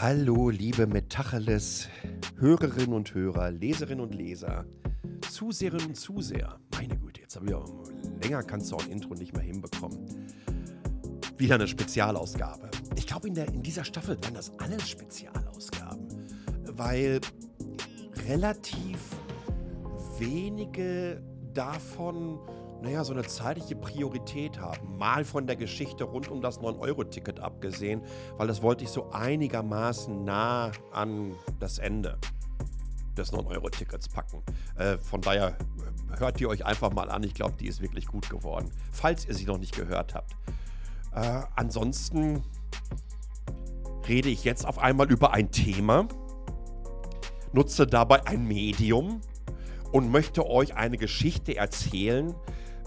Hallo, liebe Metacheles, Hörerinnen und Hörer, Leserinnen und Leser, Zuseherinnen und Zuseher. Meine Güte, jetzt habe ich auch länger kannst du auch ein Intro nicht mehr hinbekommen. Wieder eine Spezialausgabe. Ich glaube, in, in dieser Staffel werden das alles Spezialausgaben, weil relativ wenige davon naja, so eine zeitliche Priorität haben. Mal von der Geschichte rund um das 9-Euro-Ticket abgesehen, weil das wollte ich so einigermaßen nah an das Ende des 9-Euro-Tickets packen. Äh, von daher äh, hört ihr euch einfach mal an. Ich glaube, die ist wirklich gut geworden, falls ihr sie noch nicht gehört habt. Äh, ansonsten rede ich jetzt auf einmal über ein Thema, nutze dabei ein Medium und möchte euch eine Geschichte erzählen,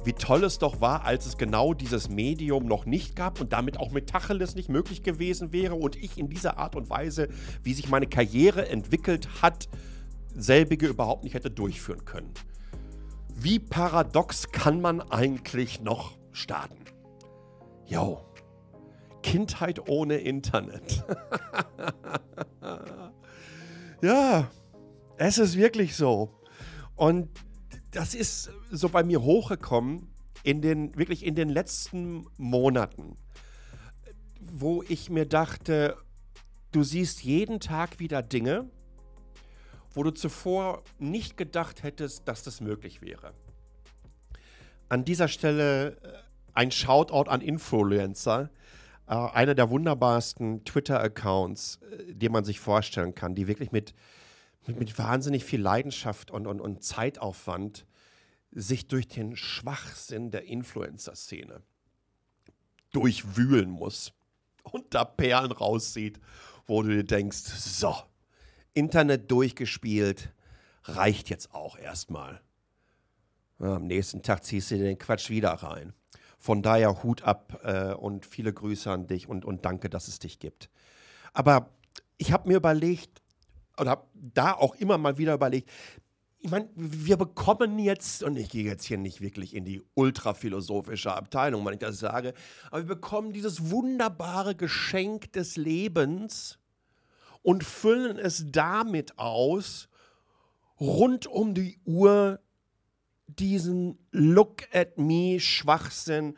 wie toll es doch war, als es genau dieses Medium noch nicht gab und damit auch mit Tacheles nicht möglich gewesen wäre und ich in dieser Art und Weise, wie sich meine Karriere entwickelt hat, selbige überhaupt nicht hätte durchführen können. Wie paradox kann man eigentlich noch starten? Jo, Kindheit ohne Internet. ja, es ist wirklich so. Und das ist so bei mir hochgekommen in den, wirklich in den letzten Monaten, wo ich mir dachte, du siehst jeden Tag wieder Dinge, wo du zuvor nicht gedacht hättest, dass das möglich wäre. An dieser Stelle äh, ein Shoutout an Influencer, äh, einer der wunderbarsten Twitter-Accounts, äh, den man sich vorstellen kann, die wirklich mit mit, mit wahnsinnig viel Leidenschaft und, und, und Zeitaufwand sich durch den Schwachsinn der Influencer-Szene durchwühlen muss und da Perlen rauszieht, wo du dir denkst, so, Internet durchgespielt, reicht jetzt auch erstmal. Ja, am nächsten Tag ziehst du den Quatsch wieder rein. Von daher Hut ab äh, und viele Grüße an dich und, und danke, dass es dich gibt. Aber ich habe mir überlegt, oder habe da auch immer mal wieder überlegt, ich meine, wir bekommen jetzt, und ich gehe jetzt hier nicht wirklich in die ultraphilosophische Abteilung, wenn ich das sage, aber wir bekommen dieses wunderbare Geschenk des Lebens und füllen es damit aus, rund um die Uhr diesen Look at me Schwachsinn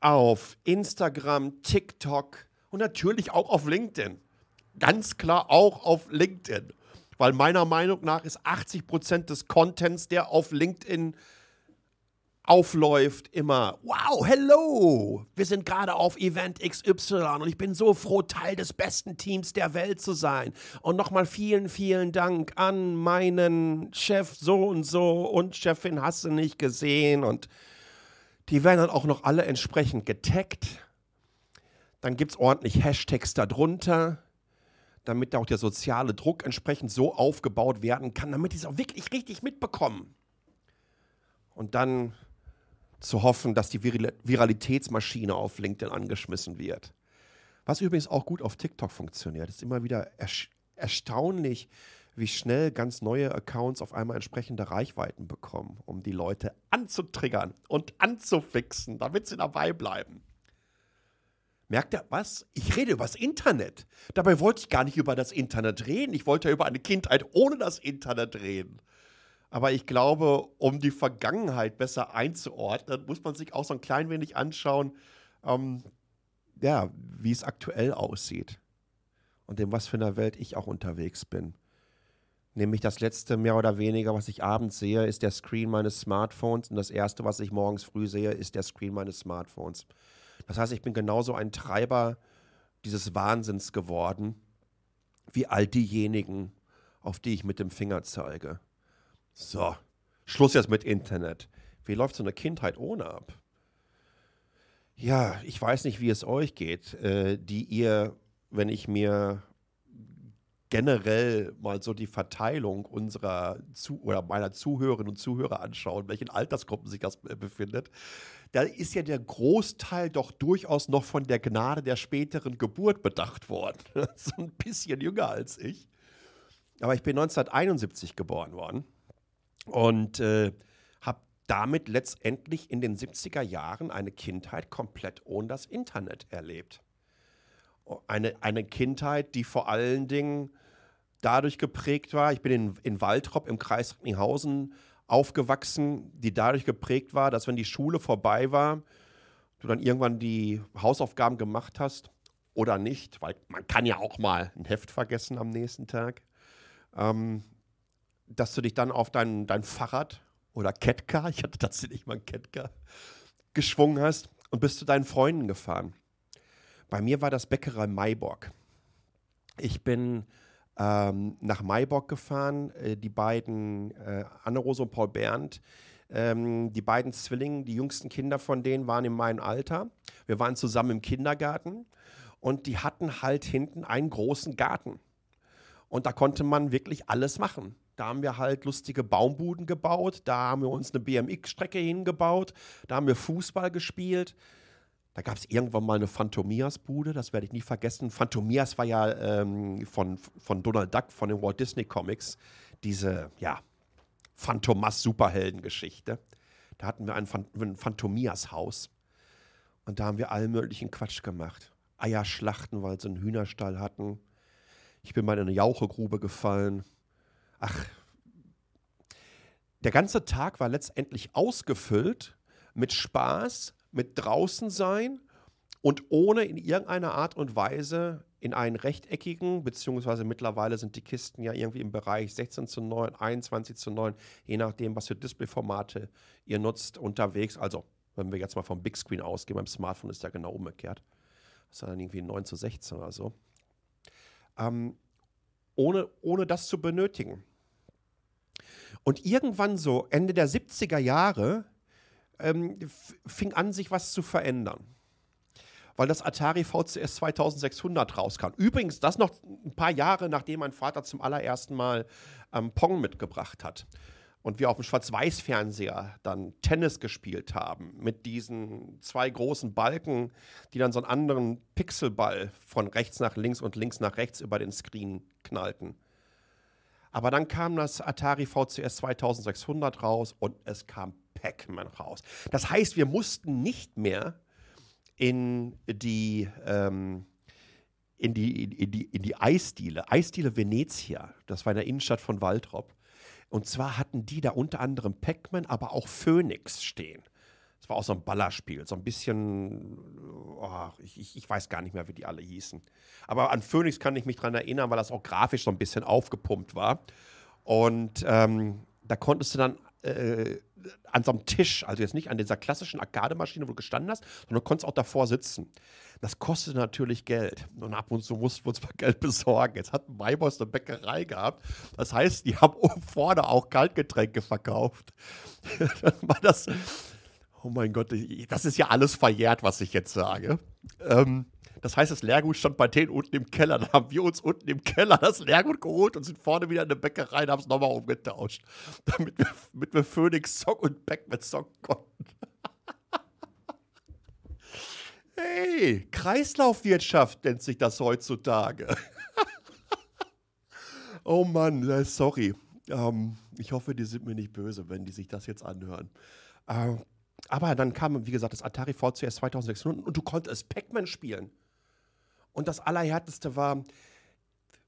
auf Instagram, TikTok und natürlich auch auf LinkedIn ganz klar auch auf LinkedIn. Weil meiner Meinung nach ist 80% des Contents, der auf LinkedIn aufläuft, immer, wow, hello, wir sind gerade auf Event XY und ich bin so froh, Teil des besten Teams der Welt zu sein. Und nochmal vielen, vielen Dank an meinen Chef so und so und Chefin hast du nicht gesehen und die werden dann auch noch alle entsprechend getaggt. Dann gibt es ordentlich Hashtags darunter damit auch der soziale Druck entsprechend so aufgebaut werden kann, damit die es auch wirklich richtig mitbekommen. Und dann zu hoffen, dass die Vir Viralitätsmaschine auf LinkedIn angeschmissen wird. Was übrigens auch gut auf TikTok funktioniert. Es ist immer wieder erstaunlich, wie schnell ganz neue Accounts auf einmal entsprechende Reichweiten bekommen, um die Leute anzutriggern und anzufixen, damit sie dabei bleiben. Merkt ihr was? Ich rede über das Internet. Dabei wollte ich gar nicht über das Internet reden. Ich wollte über eine Kindheit ohne das Internet reden. Aber ich glaube, um die Vergangenheit besser einzuordnen, muss man sich auch so ein klein wenig anschauen, ähm, ja, wie es aktuell aussieht. Und in was für einer Welt ich auch unterwegs bin. Nämlich das letzte mehr oder weniger, was ich abends sehe, ist der Screen meines Smartphones. Und das erste, was ich morgens früh sehe, ist der Screen meines Smartphones. Das heißt, ich bin genauso ein Treiber dieses Wahnsinns geworden, wie all diejenigen, auf die ich mit dem Finger zeige. So, Schluss jetzt mit Internet. Wie läuft so eine Kindheit ohne ab? Ja, ich weiß nicht, wie es euch geht, äh, die ihr, wenn ich mir generell mal so die Verteilung unserer Zu oder meiner Zuhörerinnen und Zuhörer anschauen, welchen Altersgruppen sich das äh, befindet, da ist ja der Großteil doch durchaus noch von der Gnade der späteren Geburt bedacht worden. so ein bisschen jünger als ich. Aber ich bin 1971 geboren worden und äh, habe damit letztendlich in den 70er Jahren eine Kindheit komplett ohne das Internet erlebt. Eine, eine Kindheit, die vor allen Dingen dadurch geprägt war, ich bin in, in Waltrop im Kreis Recklinghausen aufgewachsen, die dadurch geprägt war, dass wenn die Schule vorbei war, du dann irgendwann die Hausaufgaben gemacht hast oder nicht, weil man kann ja auch mal ein Heft vergessen am nächsten Tag, ähm, dass du dich dann auf dein, dein Fahrrad oder Kettcar, ich hatte tatsächlich mal ein Kettcar, geschwungen hast und bist zu deinen Freunden gefahren. Bei mir war das Bäckerei Maiborg. Ich bin ähm, nach Maiborg gefahren. Äh, die beiden, äh, Anne-Rose und Paul Berndt, ähm, die beiden Zwillinge, die jüngsten Kinder von denen waren in meinem Alter. Wir waren zusammen im Kindergarten und die hatten halt hinten einen großen Garten. Und da konnte man wirklich alles machen. Da haben wir halt lustige Baumbuden gebaut, da haben wir uns eine BMX-Strecke hingebaut, da haben wir Fußball gespielt. Da gab es irgendwann mal eine Phantomias-Bude, das werde ich nie vergessen. Phantomias war ja ähm, von, von Donald Duck, von den Walt Disney Comics, diese, ja, Phantomas-Superheldengeschichte. Da hatten wir ein, Phantomias-Haus. Und da haben wir allen möglichen Quatsch gemacht. Eier schlachten, weil sie einen Hühnerstall hatten. Ich bin mal in eine Jauchegrube gefallen. Ach, der ganze Tag war letztendlich ausgefüllt mit Spaß, mit draußen sein und ohne in irgendeiner Art und Weise in einen rechteckigen, beziehungsweise mittlerweile sind die Kisten ja irgendwie im Bereich 16 zu 9, 21 zu 9, je nachdem, was für Displayformate ihr nutzt, unterwegs. Also, wenn wir jetzt mal vom Big Screen ausgehen, beim Smartphone ist ja genau umgekehrt. Das ist dann irgendwie 9 zu 16 oder so. Ähm, ohne, ohne das zu benötigen. Und irgendwann so, Ende der 70er Jahre, ähm, fing an, sich was zu verändern. Weil das Atari VCS 2600 rauskam. Übrigens, das noch ein paar Jahre, nachdem mein Vater zum allerersten Mal ähm, Pong mitgebracht hat. Und wir auf dem Schwarz-Weiß-Fernseher dann Tennis gespielt haben mit diesen zwei großen Balken, die dann so einen anderen Pixelball von rechts nach links und links nach rechts über den Screen knallten. Aber dann kam das Atari VCS 2600 raus und es kam Pac-Man raus. Das heißt, wir mussten nicht mehr in die, ähm, in die, in die, in die Eisdiele, Eisdiele Venezia, das war in der Innenstadt von Waltrop. Und zwar hatten die da unter anderem Pac-Man, aber auch Phoenix stehen. Das war auch so ein Ballerspiel, so ein bisschen, oh, ich, ich, weiß gar nicht mehr, wie die alle hießen. Aber an Phoenix kann ich mich dran erinnern, weil das auch grafisch so ein bisschen aufgepumpt war. Und ähm, da konntest du dann äh, an so einem Tisch, also jetzt nicht an dieser klassischen Arcade-Maschine, wo du gestanden hast, sondern du konntest auch davor sitzen. Das kostet natürlich Geld. Und ab und zu mussten wir uns mal Geld besorgen. Jetzt hat Maiboss eine Bäckerei gehabt. Das heißt, die haben vorne auch Kaltgetränke verkauft. Dann war das Oh mein Gott, das ist ja alles verjährt, was ich jetzt sage. Ähm, das heißt, das Leergut stand bei denen unten im Keller. Dann haben wir uns unten im Keller das Leergut geholt und sind vorne wieder in der Bäckerei und haben es nochmal umgetauscht, damit wir, damit wir Phoenix zocken und Backman zocken konnten. hey, Kreislaufwirtschaft nennt sich das heutzutage. oh Mann, äh, sorry. Ähm, ich hoffe, die sind mir nicht böse, wenn die sich das jetzt anhören. Ähm, aber dann kam, wie gesagt, das Atari VCS 2600 und du konntest Pac-Man spielen. Und das Allerhärteste war,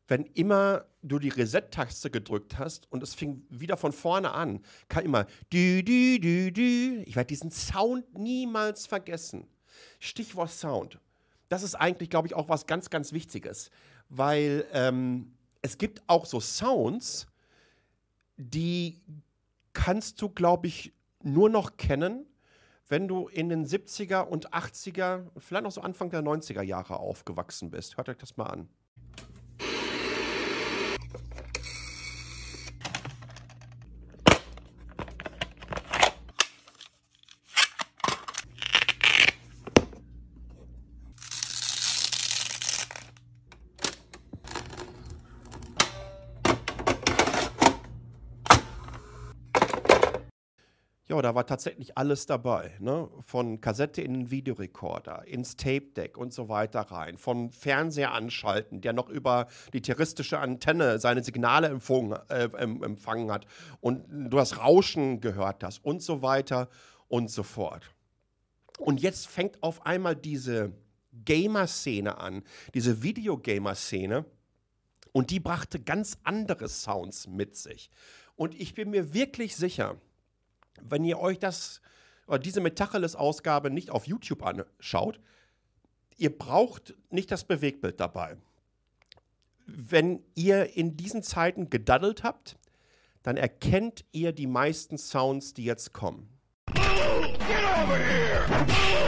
wenn immer du die Reset-Taste gedrückt hast und es fing wieder von vorne an, kam immer dü, dü, dü, dü. Ich werde diesen Sound niemals vergessen. Stichwort Sound. Das ist eigentlich, glaube ich, auch was ganz, ganz Wichtiges, weil ähm, es gibt auch so Sounds, die kannst du, glaube ich, nur noch kennen, wenn du in den 70er und 80er, vielleicht auch so Anfang der 90er Jahre aufgewachsen bist. Hört euch das mal an. Ja, da war tatsächlich alles dabei. Ne? Von Kassette in den Videorekorder, ins Tape Deck und so weiter rein. Von Fernseher anschalten, der noch über die terroristische Antenne seine Signale empfangen, äh, empfangen hat und du das Rauschen gehört hast und so weiter und so fort. Und jetzt fängt auf einmal diese Gamer-Szene an, diese Videogamer-Szene. Und die brachte ganz andere Sounds mit sich. Und ich bin mir wirklich sicher, wenn ihr euch das, oder diese Metacheles-Ausgabe nicht auf YouTube anschaut, ihr braucht nicht das Bewegbild dabei. Wenn ihr in diesen Zeiten gedaddelt habt, dann erkennt ihr die meisten Sounds, die jetzt kommen. Get over here!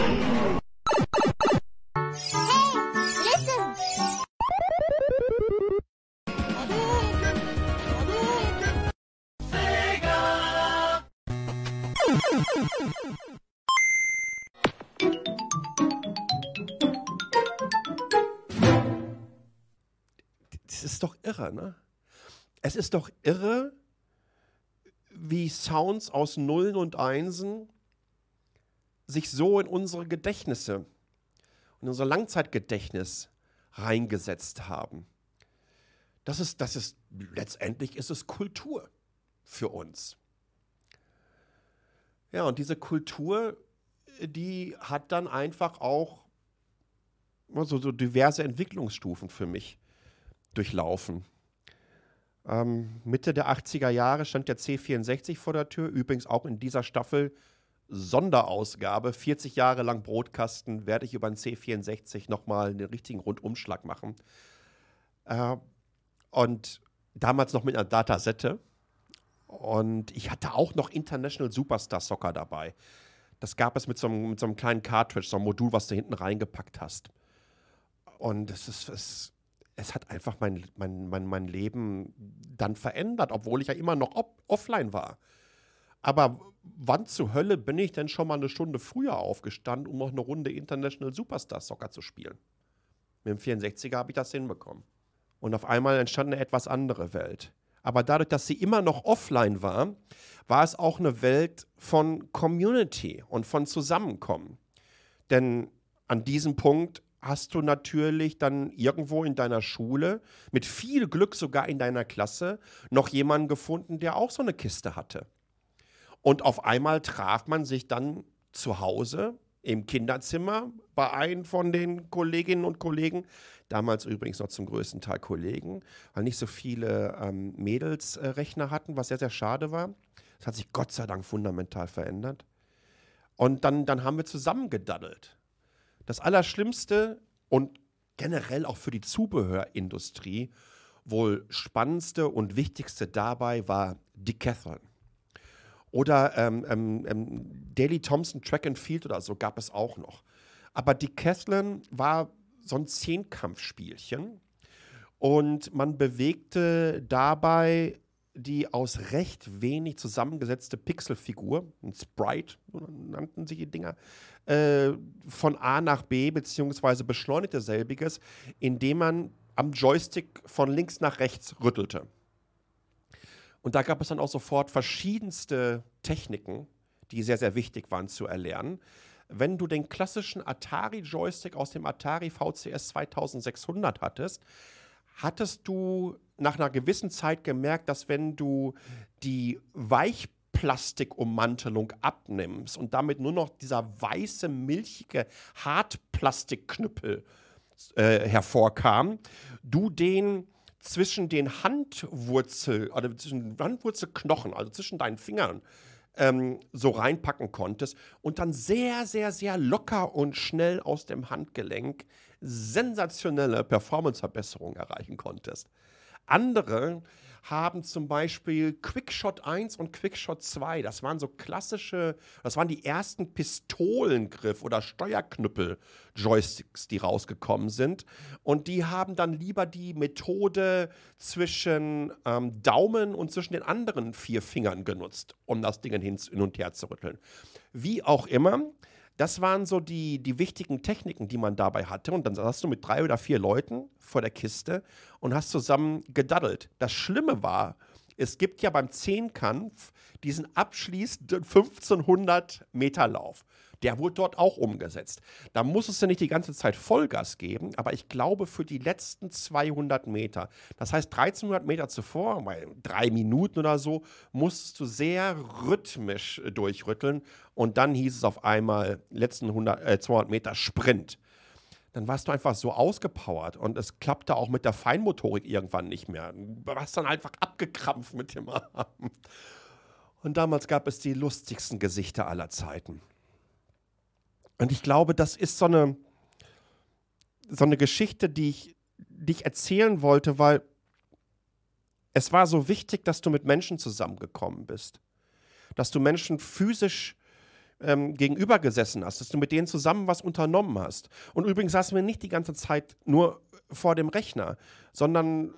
Irre, ne? Es ist doch irre, wie Sounds aus Nullen und Einsen sich so in unsere Gedächtnisse, in unser Langzeitgedächtnis reingesetzt haben. Das ist, das ist, letztendlich ist es Kultur für uns. Ja, und diese Kultur, die hat dann einfach auch so, so diverse Entwicklungsstufen für mich durchlaufen. Ähm, Mitte der 80er Jahre stand der C64 vor der Tür, übrigens auch in dieser Staffel Sonderausgabe. 40 Jahre lang Brotkasten werde ich über den C64 nochmal einen richtigen Rundumschlag machen. Äh, und damals noch mit einer Datasette. Und ich hatte auch noch International Superstar Soccer dabei. Das gab es mit so einem, mit so einem kleinen Cartridge, so einem Modul, was du hinten reingepackt hast. Und es, ist, es, es hat einfach mein, mein, mein, mein Leben dann verändert, obwohl ich ja immer noch offline war. Aber wann zur Hölle bin ich denn schon mal eine Stunde früher aufgestanden, um noch eine Runde International Superstar Soccer zu spielen? Mit dem 64er habe ich das hinbekommen. Und auf einmal entstand eine etwas andere Welt. Aber dadurch, dass sie immer noch offline war, war es auch eine Welt von Community und von Zusammenkommen. Denn an diesem Punkt hast du natürlich dann irgendwo in deiner Schule, mit viel Glück sogar in deiner Klasse, noch jemanden gefunden, der auch so eine Kiste hatte. Und auf einmal traf man sich dann zu Hause im Kinderzimmer bei einem von den Kolleginnen und Kollegen, damals übrigens noch zum größten Teil Kollegen, weil nicht so viele ähm, Mädels äh, hatten, was sehr, sehr schade war. Das hat sich Gott sei Dank fundamental verändert. Und dann, dann haben wir zusammen gedaddelt. Das Allerschlimmste und generell auch für die Zubehörindustrie wohl spannendste und wichtigste dabei war Decathlon. Oder ähm, ähm, ähm, Daily Thompson Track and Field oder so gab es auch noch. Aber Decathlon war so ein Zehnkampfspielchen und man bewegte dabei die aus recht wenig zusammengesetzte Pixelfigur, ein Sprite, nannten sich die Dinger, äh, von A nach B, beziehungsweise beschleunigte selbiges, indem man am Joystick von links nach rechts rüttelte. Und da gab es dann auch sofort verschiedenste Techniken, die sehr, sehr wichtig waren zu erlernen. Wenn du den klassischen Atari-Joystick aus dem Atari VCS 2600 hattest, hattest du nach einer gewissen Zeit gemerkt, dass wenn du die Weichplastikummantelung abnimmst und damit nur noch dieser weiße, milchige Hartplastikknüppel äh, hervorkam, du den zwischen den Handwurzel oder zwischen Handwurzelknochen, also zwischen deinen Fingern, ähm, so reinpacken konntest und dann sehr, sehr, sehr locker und schnell aus dem Handgelenk sensationelle Performanceverbesserungen erreichen konntest. Andere haben zum Beispiel Quickshot 1 und Quickshot 2. Das waren so klassische, das waren die ersten Pistolengriff- oder Steuerknüppel-Joysticks, die rausgekommen sind. Und die haben dann lieber die Methode zwischen ähm, Daumen und zwischen den anderen vier Fingern genutzt, um das Ding hin und her zu rütteln. Wie auch immer, das waren so die, die wichtigen Techniken, die man dabei hatte. Und dann saßt du mit drei oder vier Leuten vor der Kiste und hast zusammen gedaddelt. Das Schlimme war, es gibt ja beim Zehnkampf diesen abschließenden 1500 Meter Lauf. Der wurde dort auch umgesetzt. Da musstest du nicht die ganze Zeit Vollgas geben, aber ich glaube für die letzten 200 Meter, das heißt 1300 Meter zuvor, bei drei Minuten oder so, musstest du sehr rhythmisch durchrütteln und dann hieß es auf einmal letzten 100, äh, 200 Meter Sprint. dann warst du einfach so ausgepowert und es klappte auch mit der Feinmotorik irgendwann nicht mehr. Du warst dann einfach abgekrampft mit dem Arm. Und damals gab es die lustigsten Gesichter aller Zeiten. Und ich glaube, das ist so eine, so eine Geschichte, die ich, die ich erzählen wollte, weil es war so wichtig, dass du mit Menschen zusammengekommen bist. Dass du Menschen physisch ähm, gegenüber hast, dass du mit denen zusammen was unternommen hast. Und übrigens saßen wir nicht die ganze Zeit nur vor dem Rechner, sondern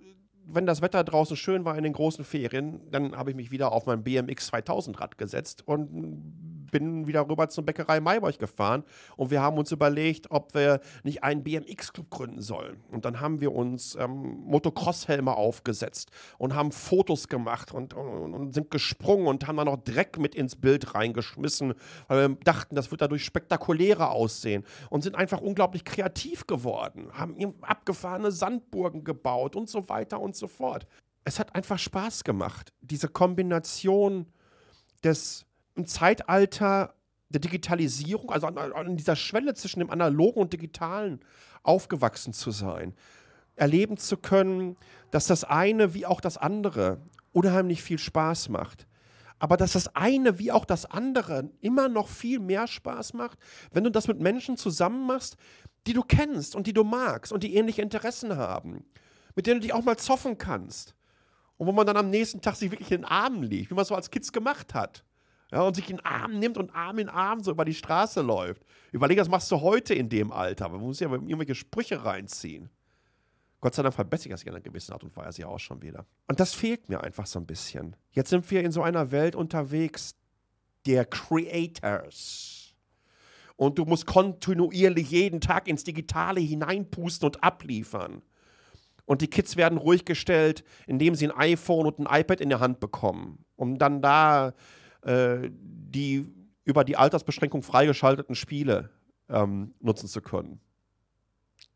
wenn das Wetter draußen schön war in den großen Ferien, dann habe ich mich wieder auf mein BMX 2000 Rad gesetzt und bin wieder rüber zur Bäckerei Mayborg gefahren und wir haben uns überlegt, ob wir nicht einen BMX-Club gründen sollen. Und dann haben wir uns ähm, Motocross-Helme aufgesetzt und haben Fotos gemacht und, und, und, sind gesprungen und haben dann noch Dreck mit ins Bild reingeschmissen, weil wir dachten, das wird dadurch spektakulärer aussehen und sind einfach unglaublich kreativ geworden, haben abgefahrene Sandburgen gebaut und so weiter und so fort. Es hat einfach Spaß gemacht, diese Kombination des im Zeitalter der Digitalisierung, also an, an dieser Schwelle zwischen dem Analogen und Digitalen aufgewachsen zu sein. Erleben zu können, dass das eine wie auch das andere unheimlich viel Spaß macht. Aber dass das eine wie auch das andere immer noch viel mehr Spaß macht, wenn du das mit Menschen zusammen machst, die du kennst und die du magst und die ähnliche Interessen haben, mit denen du dich auch mal zoffen kannst. Und wo man dann am nächsten Tag sich wirklich in den Armen liegt, wie man es so als Kids gemacht hat. Ja, und sich in den Arm nimmt und Arm in Arm so über die Straße läuft. Überleg, was machst du heute in dem Alter? Man muss ja irgendwelche Sprüche reinziehen. Gott sei Dank verbessert das ja in einer gewissen Art und Weise ja auch schon wieder. Und das fehlt mir einfach so ein bisschen. Jetzt sind wir in so einer Welt unterwegs der Creators. Und du musst kontinuierlich jeden Tag ins Digitale hineinpusten und abliefern. Und die Kids werden ruhig gestellt, indem sie ein iPhone und ein iPad in der Hand bekommen, um dann da äh, die über die Altersbeschränkung freigeschalteten Spiele ähm, nutzen zu können.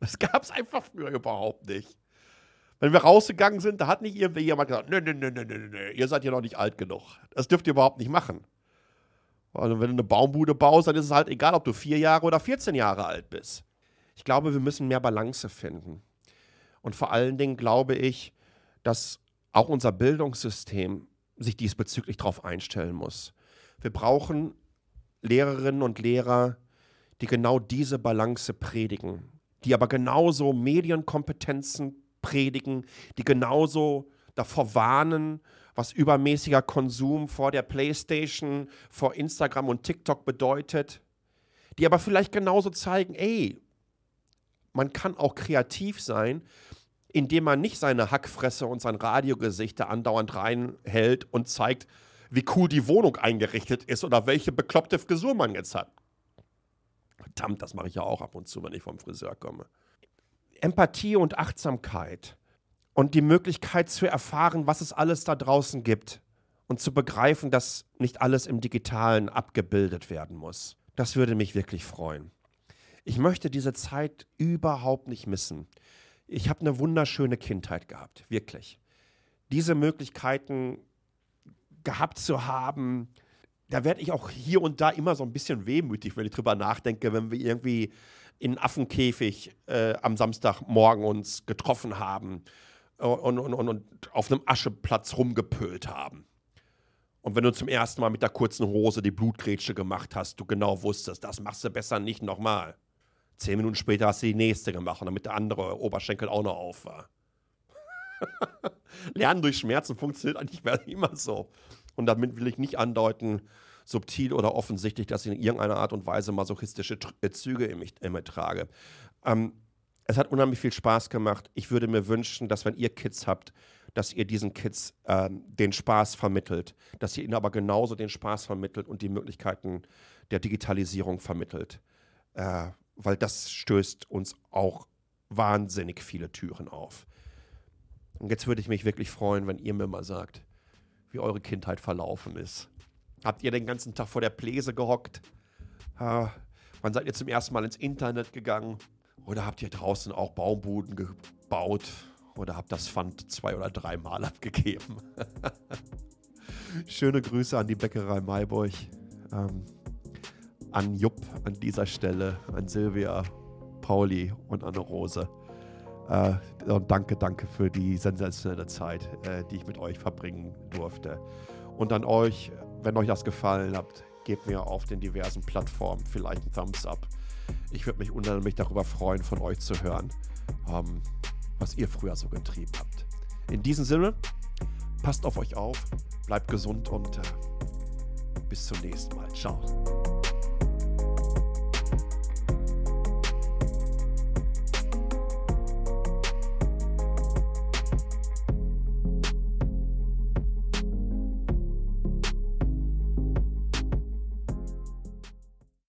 Das gab es einfach früher überhaupt nicht. Wenn wir rausgegangen sind, da hat nicht irgendwie jemand gesagt, nö, nö, nö, nö, nö, nö, ihr seid ja noch nicht alt genug. Das dürft ihr überhaupt nicht machen. Also wenn du eine Baumbude baust, dann ist es halt egal, ob du vier Jahre oder 14 Jahre alt bist. Ich glaube, wir müssen mehr Balance finden. Und vor allen Dingen glaube ich, dass auch unser Bildungssystem sich diesbezüglich darauf einstellen muss. Wir brauchen Lehrerinnen und Lehrer, die genau diese Balance predigen, die aber genauso Medienkompetenzen predigen, die genauso davor warnen, was übermäßiger Konsum vor der PlayStation, vor Instagram und TikTok bedeutet, die aber vielleicht genauso zeigen, ey, man kann auch kreativ sein, indem man nicht seine Hackfresse und sein Radiogesicht da andauernd reinhält und zeigt, wie cool die Wohnung eingerichtet ist oder welche bekloppte Frisur man jetzt hat. Verdammt, das mache ich ja auch ab und zu, wenn ich vom Friseur komme. Empathie und Achtsamkeit und die Möglichkeit zu erfahren, was es alles da draußen gibt und zu begreifen, dass nicht alles im digitalen abgebildet werden muss. Das würde mich wirklich freuen. Ich möchte diese Zeit überhaupt nicht missen ich habe eine wunderschöne Kindheit gehabt, wirklich. Diese Möglichkeiten gehabt zu haben, da werde ich auch hier und da immer so ein bisschen wehmütig, wenn ich drüber nachdenke, wenn wir irgendwie in Affenkäfig äh, am Samstagmorgen uns getroffen haben und, und, und, und auf einem Ascheplatz rumgepölt haben. Und wenn du zum ersten Mal mit der kurzen Hose die Blutgrätsche gemacht hast, du genau wusstest, das machst du besser nicht nochmal. Zehn Minuten später hast du die nächste gemacht, damit der andere Oberschenkel auch noch auf war. Lernen durch Schmerzen funktioniert eigentlich immer so. Und damit will ich nicht andeuten, subtil oder offensichtlich, dass ich in irgendeiner Art und Weise masochistische äh, Züge in, mich, in mir trage. Ähm, es hat unheimlich viel Spaß gemacht. Ich würde mir wünschen, dass wenn ihr Kids habt, dass ihr diesen Kids ähm, den Spaß vermittelt, dass ihr ihnen aber genauso den Spaß vermittelt und die Möglichkeiten der Digitalisierung vermittelt. Äh, weil das stößt uns auch wahnsinnig viele Türen auf. Und jetzt würde ich mich wirklich freuen, wenn ihr mir mal sagt, wie eure Kindheit verlaufen ist. Habt ihr den ganzen Tag vor der Pläse gehockt? Äh, wann seid ihr zum ersten Mal ins Internet gegangen? Oder habt ihr draußen auch Baumbuden gebaut? Oder habt das Pfand zwei oder dreimal abgegeben? Schöne Grüße an die Bäckerei Maiburg. Ähm, an Jupp an dieser Stelle, an Silvia Pauli und Anne-Rose. Äh, und danke, danke für die sensationelle Zeit, äh, die ich mit euch verbringen durfte. Und an euch, wenn euch das gefallen hat, gebt mir auf den diversen Plattformen vielleicht einen Thumbs up. Ich würde mich unheimlich darüber freuen, von euch zu hören, ähm, was ihr früher so getrieben habt. In diesem Sinne, passt auf euch auf, bleibt gesund und äh, bis zum nächsten Mal. Ciao.